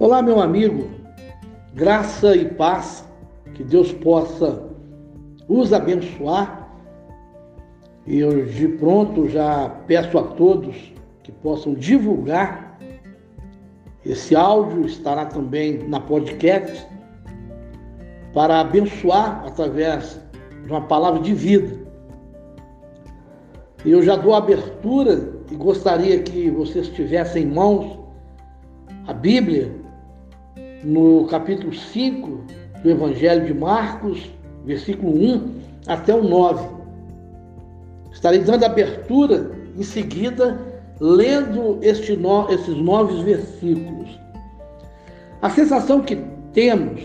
Olá, meu amigo, graça e paz, que Deus possa os abençoar. E eu de pronto já peço a todos que possam divulgar. Esse áudio estará também na podcast para abençoar através de uma palavra de vida. E eu já dou abertura e gostaria que vocês tivessem em mãos a Bíblia no capítulo 5 do Evangelho de Marcos, versículo 1 até o 9. Estarei dando abertura em seguida, lendo este no, esses nove versículos. A sensação que temos,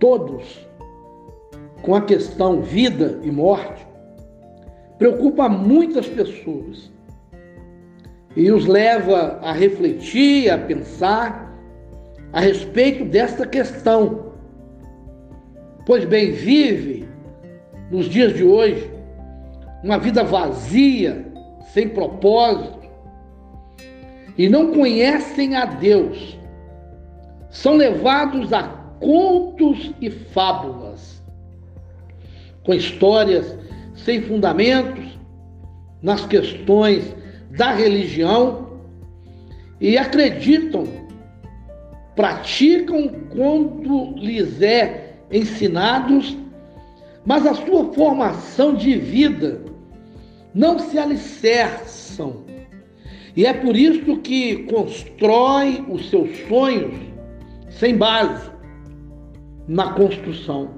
todos, com a questão vida e morte, preocupa muitas pessoas e os leva a refletir, a pensar a respeito desta questão. Pois bem, vive nos dias de hoje uma vida vazia, sem propósito, e não conhecem a Deus. São levados a contos e fábulas, com histórias sem fundamentos nas questões da religião e acreditam, praticam quando lhes é ensinados, mas a sua formação de vida não se alicerçam. E é por isso que constrói os seus sonhos sem base na construção.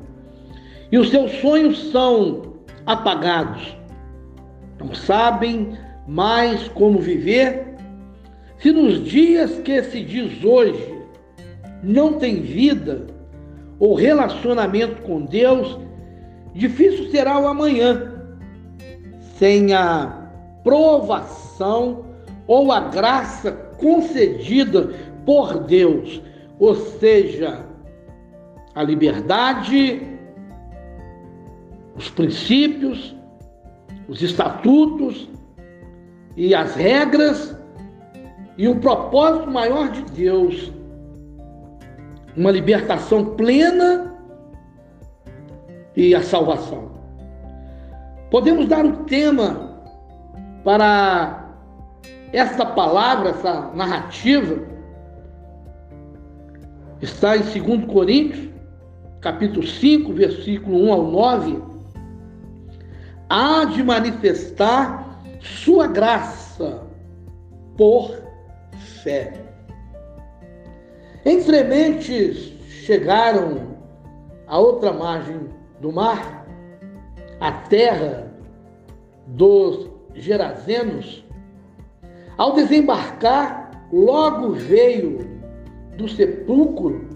E os seus sonhos são apagados. Não sabem mais como viver? Se nos dias que se diz hoje não tem vida ou relacionamento com Deus, difícil será o amanhã sem a provação ou a graça concedida por Deus, ou seja, a liberdade, os princípios, os estatutos, e as regras e o propósito maior de Deus, uma libertação plena e a salvação. Podemos dar o tema para esta palavra, essa narrativa, está em 2 Coríntios, capítulo 5, versículo 1 ao 9. Há de manifestar sua graça por fé. Entre mentes chegaram à outra margem do mar, a terra dos Gerazenos. Ao desembarcar, logo veio do sepulcro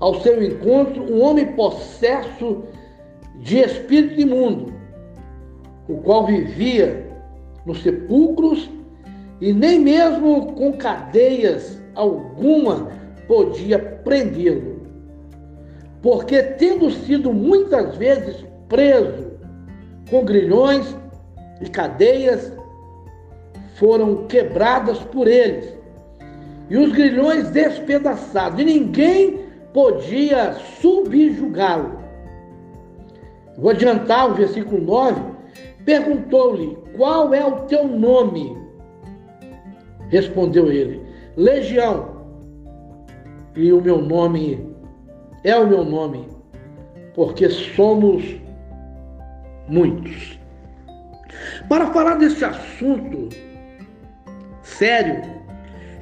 ao seu encontro um homem possesso de espírito imundo, o qual vivia nos sepulcros e nem mesmo com cadeias alguma podia prendê-lo. Porque, tendo sido muitas vezes preso com grilhões e cadeias, foram quebradas por eles, e os grilhões despedaçados, e ninguém podia subjugá-lo. Vou adiantar o versículo 9. Perguntou-lhe: qual é o teu nome? Respondeu ele: Legião. E o meu nome é o meu nome, porque somos muitos. Para falar deste assunto sério,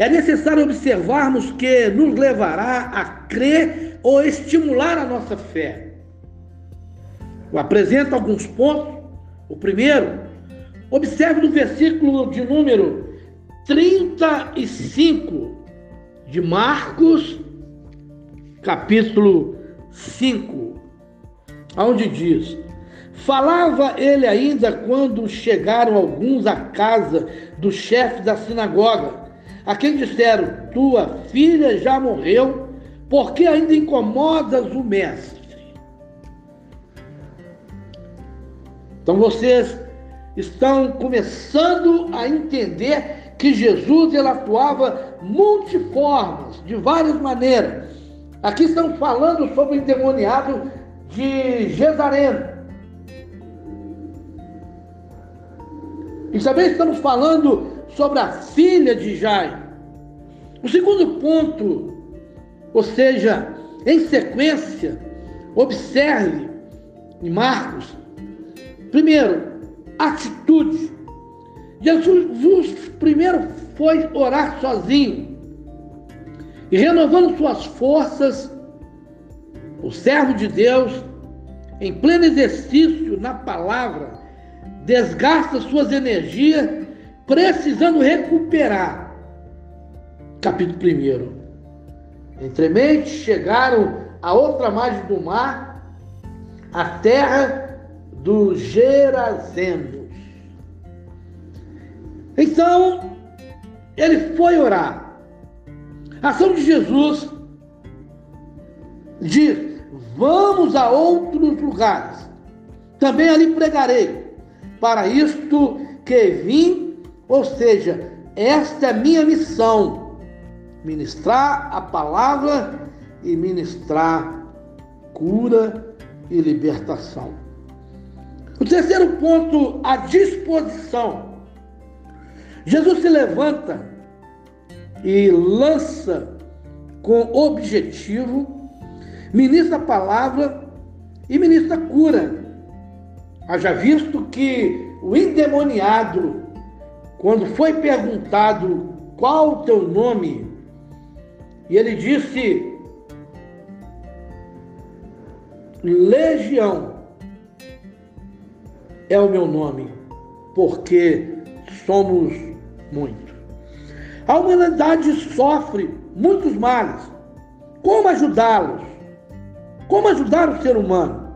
é necessário observarmos que nos levará a crer ou estimular a nossa fé. Eu apresento alguns pontos. O primeiro Observe no versículo de número 35 de Marcos, capítulo 5, onde diz: Falava ele ainda quando chegaram alguns à casa do chefe da sinagoga, a quem disseram: Tua filha já morreu, porque ainda incomodas o mestre? Então vocês estão começando a entender que Jesus ele atuava multiformes, de várias maneiras. Aqui estamos falando sobre o endemoniado de Jezareno. E também estamos falando sobre a filha de Jairo. O segundo ponto, ou seja, em sequência, observe em Marcos, primeiro, atitude. Jesus primeiro foi orar sozinho e renovando suas forças, o servo de Deus, em pleno exercício na palavra, desgasta suas energias, precisando recuperar. Capítulo 1. Entremente chegaram a outra margem do mar, a terra dos Gerazenos. Então, ele foi orar. A ação de Jesus diz: Vamos a outros lugares, também ali pregarei. Para isto que vim, ou seja, esta é minha missão: ministrar a palavra e ministrar cura e libertação. O terceiro ponto, a disposição. Jesus se levanta e lança com objetivo, ministra a palavra e ministra cura. Haja visto que o endemoniado, quando foi perguntado qual o teu nome, e ele disse: Legião é o meu nome, porque somos muitos. A humanidade sofre muitos males. Como ajudá-los? Como ajudar o ser humano?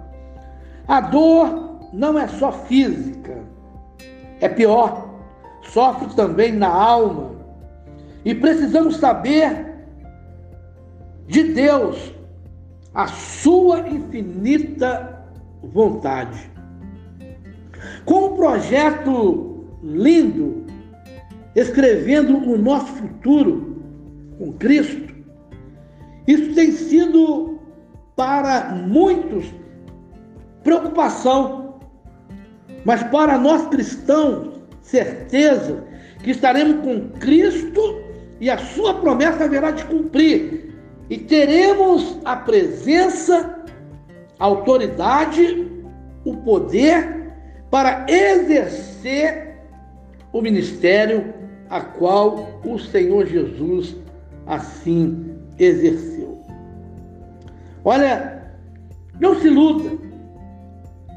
A dor não é só física, é pior, sofre também na alma. E precisamos saber de Deus a sua infinita vontade. Com um projeto lindo, escrevendo o nosso futuro com Cristo, isso tem sido para muitos preocupação, mas para nós cristãos, certeza que estaremos com Cristo e a sua promessa haverá de cumprir. E teremos a presença, a autoridade, o poder para exercer o ministério a qual o Senhor Jesus assim exerceu. Olha, não se iluda.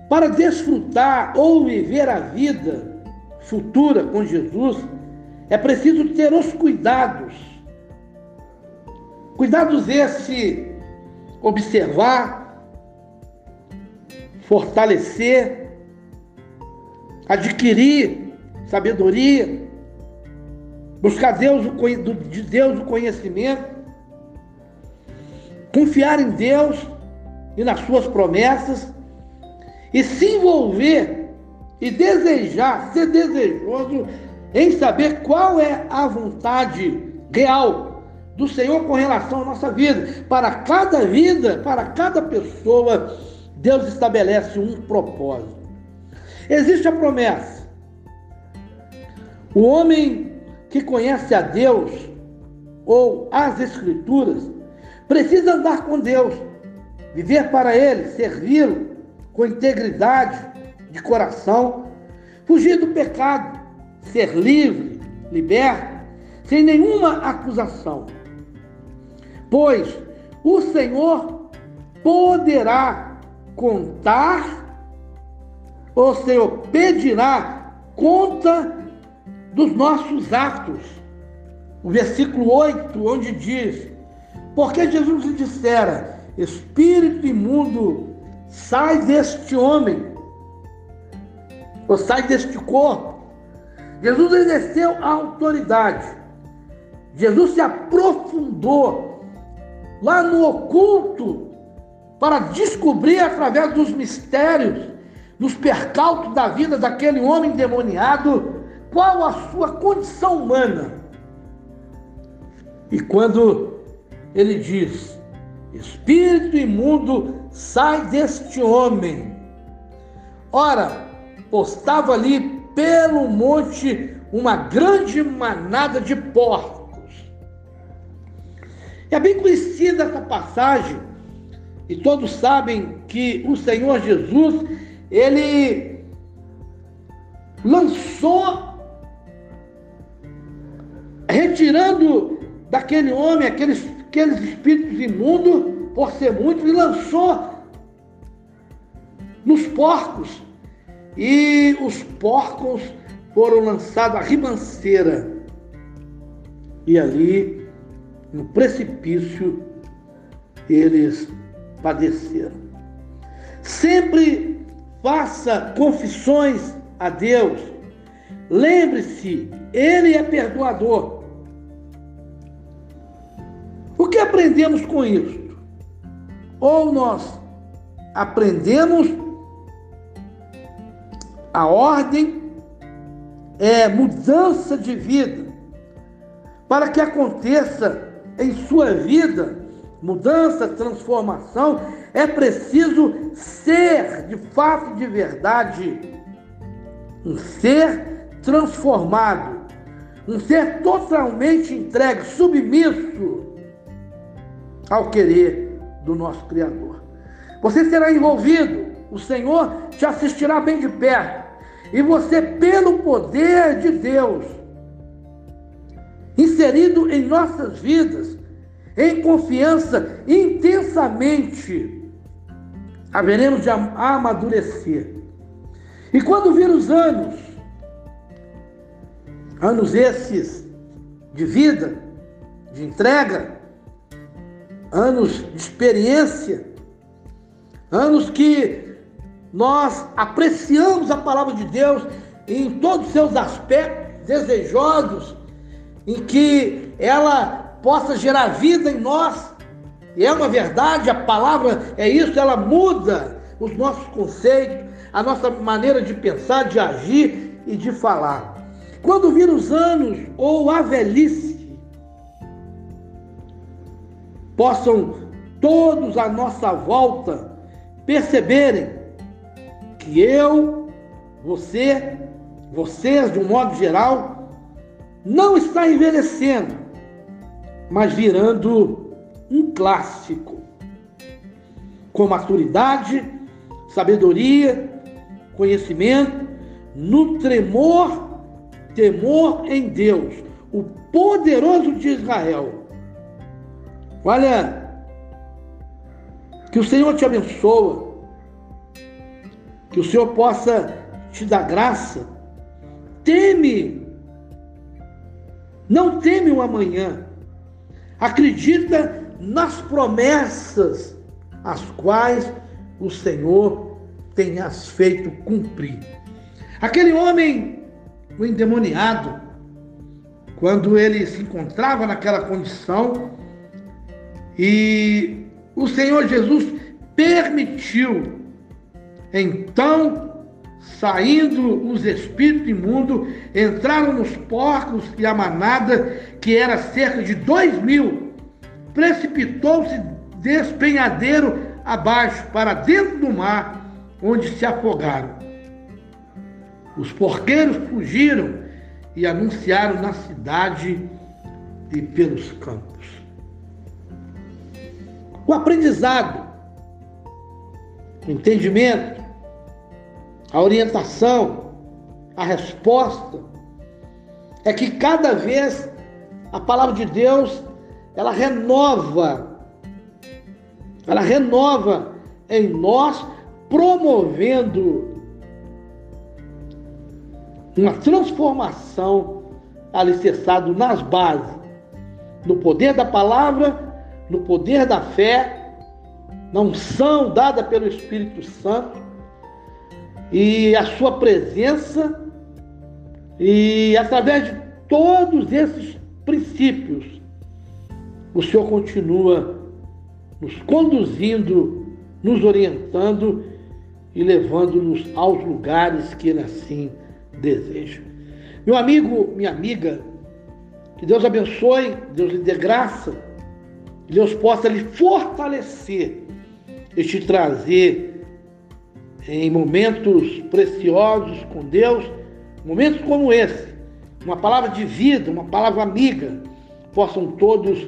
Para desfrutar ou viver a vida futura com Jesus, é preciso ter os cuidados Cuidados esse observar, fortalecer, adquirir sabedoria, buscar Deus, de Deus o conhecimento, confiar em Deus e nas suas promessas e se envolver e desejar, ser desejoso em saber qual é a vontade real do Senhor com relação à nossa vida. Para cada vida, para cada pessoa, Deus estabelece um propósito. Existe a promessa. O homem que conhece a Deus ou as Escrituras precisa andar com Deus, viver para Ele, servi-lo com integridade de coração, fugir do pecado, ser livre, liberto, sem nenhuma acusação pois o Senhor poderá contar, o Senhor pedirá conta dos nossos atos. O versículo 8, onde diz: Porque Jesus lhe dissera: Espírito imundo, sai deste homem, ou sai deste corpo. Jesus exerceu a autoridade. Jesus se aprofundou lá no oculto, para descobrir através dos mistérios, dos percalços da vida daquele homem endemoniado, qual a sua condição humana. E quando ele diz: Espírito imundo, sai deste homem. Ora, postava ali pelo monte uma grande manada de porcos. É bem conhecida essa passagem, e todos sabem que o Senhor Jesus, ele lançou, retirando daquele homem aqueles, aqueles espíritos imundos, por ser muito, e lançou nos porcos. E os porcos foram lançados à ribanceira. E ali, no precipício, eles padeceram. Sempre faça confissões a Deus. Lembre-se, Ele é perdoador. O que aprendemos com isso? Ou nós aprendemos a ordem é mudança de vida. Para que aconteça em sua vida mudança, transformação, é preciso ser de fato de verdade. Um ser transformado, um ser totalmente entregue, submisso ao querer do nosso Criador. Você será envolvido, o Senhor te assistirá bem de perto, e você, pelo poder de Deus, inserido em nossas vidas, em confiança intensamente, haveremos de amadurecer. E quando vir os anos, anos esses de vida, de entrega, anos de experiência, anos que nós apreciamos a palavra de Deus em todos os seus aspectos desejosos, em que ela possa gerar vida em nós. E é uma verdade, a palavra é isso, ela muda os nossos conceitos, a nossa maneira de pensar, de agir e de falar. Quando vir os anos ou a velhice, possam todos à nossa volta perceberem que eu, você, vocês de um modo geral, não está envelhecendo, mas virando um clássico, com maturidade, sabedoria, conhecimento, no tremor, temor em Deus, o poderoso de Israel. Olha, que o Senhor te abençoe, que o Senhor possa te dar graça. Teme, não teme o amanhã, acredita nas promessas as quais o Senhor tem as feito cumprir. Aquele homem, o endemoniado, quando ele se encontrava naquela condição e o Senhor Jesus permitiu, então, saindo os espíritos imundos, entraram nos porcos e a manada, que era cerca de dois mil, precipitou-se despenhadeiro abaixo, para dentro do mar, onde se afogaram. Os porqueiros fugiram e anunciaram na cidade e pelos campos. O aprendizado, o entendimento, a orientação, a resposta é que cada vez a palavra de Deus ela renova, ela renova em nós, promovendo uma transformação alicerçada nas bases, no poder da palavra, no poder da fé, na unção dada pelo Espírito Santo e a sua presença, e através de todos esses princípios, o Senhor continua nos conduzindo, nos orientando e levando-nos aos lugares que Ele assim deseja. Meu amigo, minha amiga, que Deus abençoe, Deus lhe dê graça, que Deus possa lhe fortalecer e te trazer em momentos preciosos com Deus, momentos como esse, uma palavra de vida, uma palavra amiga, possam todos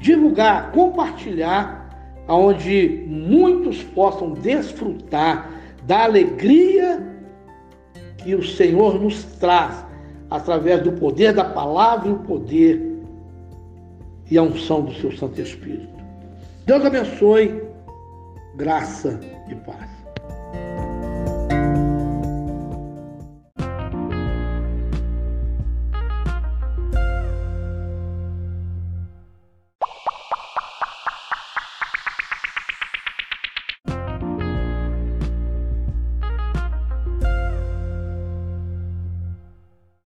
divulgar, compartilhar, aonde muitos possam desfrutar da alegria que o Senhor nos traz através do poder da palavra e o poder e a unção do seu Santo Espírito. Deus abençoe, graça e paz.